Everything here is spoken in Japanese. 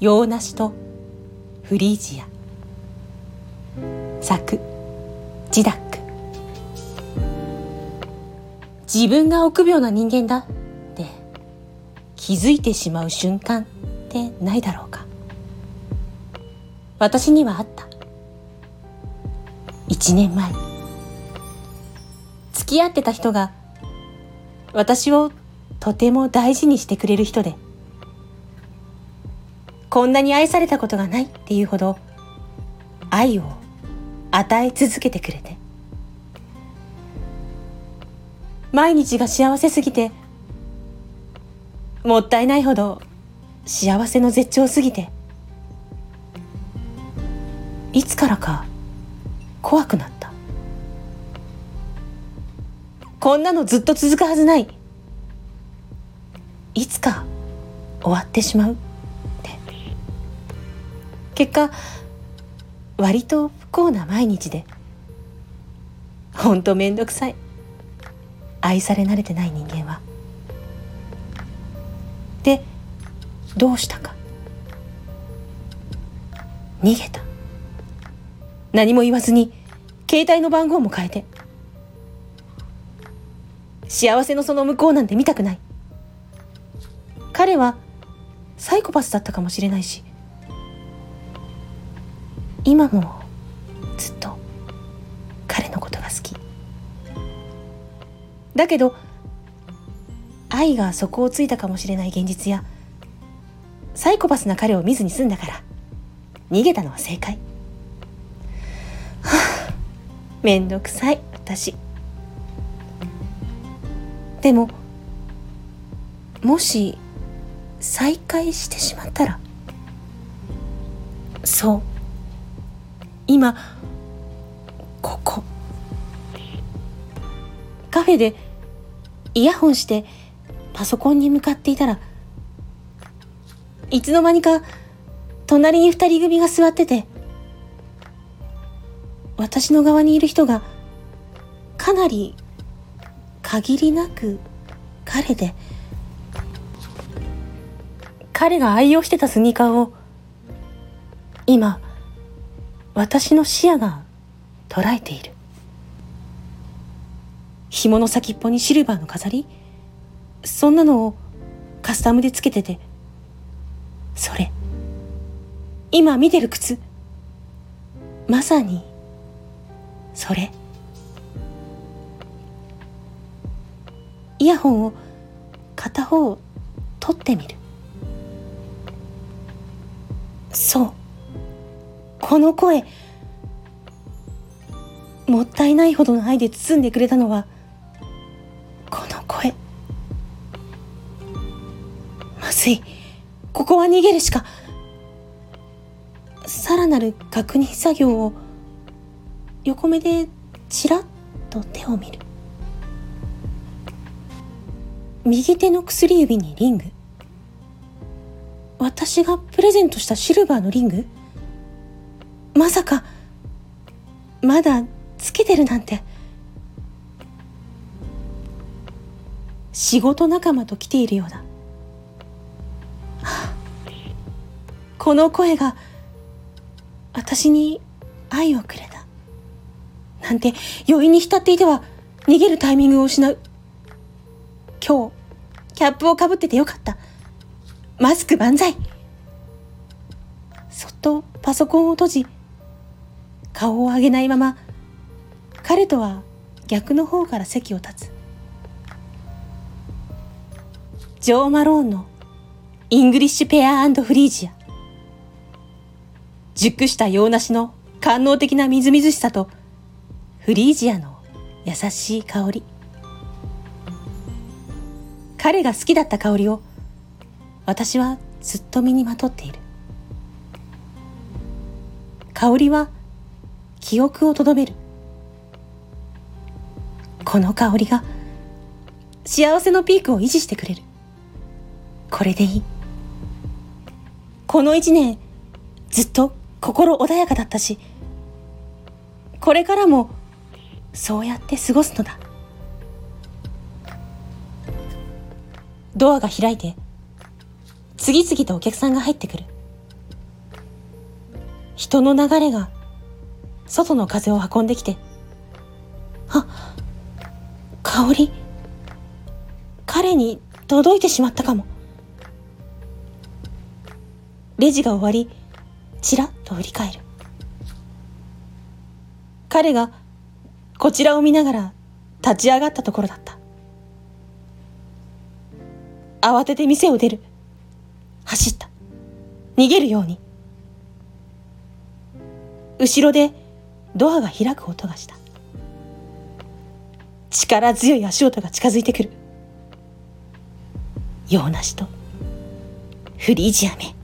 洋梨とフリージア。作ジダック自分が臆病な人間だって気づいてしまう瞬間ってないだろうか。私にはあった。一年前。付き合ってた人が私をとても大事にしてくれる人でこんなに愛されたことがないっていうほど愛を与え続けてくれて。毎日が幸せすぎてもったいないほど幸せの絶頂すぎていつからか怖くなった。こんなのずっと続くはずない。いつか終わってしまう。結果割と不幸な毎日でほんとめんどくさい。愛され慣れてない人間は。でどうしたか。逃げた。何も言わずに携帯の番号も変えて。幸せのその向こうなんて見たくない。彼はサイコパスだったかもしれないし今もずっと彼のことが好き。だけど愛が底をついたかもしれない現実やサイコパスな彼を見ずに済んだから逃げたのは正解。めんどくさい私。でももし再会してしまったらそう。今ここ。カフェでイヤホンしてパソコンに向かっていたらいつの間にか隣に二人組が座ってて私の側にいる人がかなり限りなく彼で彼が愛用してたスニーカーを今私の視野が捉えている。紐の先っぽにシルバーの飾り。そんなのをカスタムでつけてて。それ。今見てる靴。まさに。それ。イヤホンを片方取ってみる。そう。この声もったいないほどの愛で包んでくれたのはこの声。まずい。ここは逃げるしかさらなる確認作業を横目でちらっと手を見る。右手の薬指にリング。私がプレゼントしたシルバーのリング？まさかまだつけてるなんて仕事仲間と来ているようだ、この声が私に愛をくれたなんて余韻に浸っていては逃げるタイミングを失う。今日、キャップをかぶっててよかった。マスク万歳。そっとパソコンを閉じ、顔を上げないまま、彼とは逆の方から席を立つ。ジョー・マローンの English Pear Freesia。熟した洋梨の官能的なみずみずしさとフリージアの優しい香り彼が好きだった香りを私はずっと身にまとっている香りは記憶をとどめる。この香りが幸せのピークを維持してくれる。これでいい。この一年ずっと心穏やかだったしこれからもそうやって過ごすのだ。ドアが開いて次々とお客さんが入ってくる。人の流れが外の風を運んできて、あ、香り、彼に届いてしまったかも。レジが終わり、ちらっと振り返る。彼がこちらを見ながら立ち上がったところだった。慌てて店を出る。走った。逃げるように。後ろでドアが開く音がした。力強い足音が近づいてくる。洋梨とフリージアメ。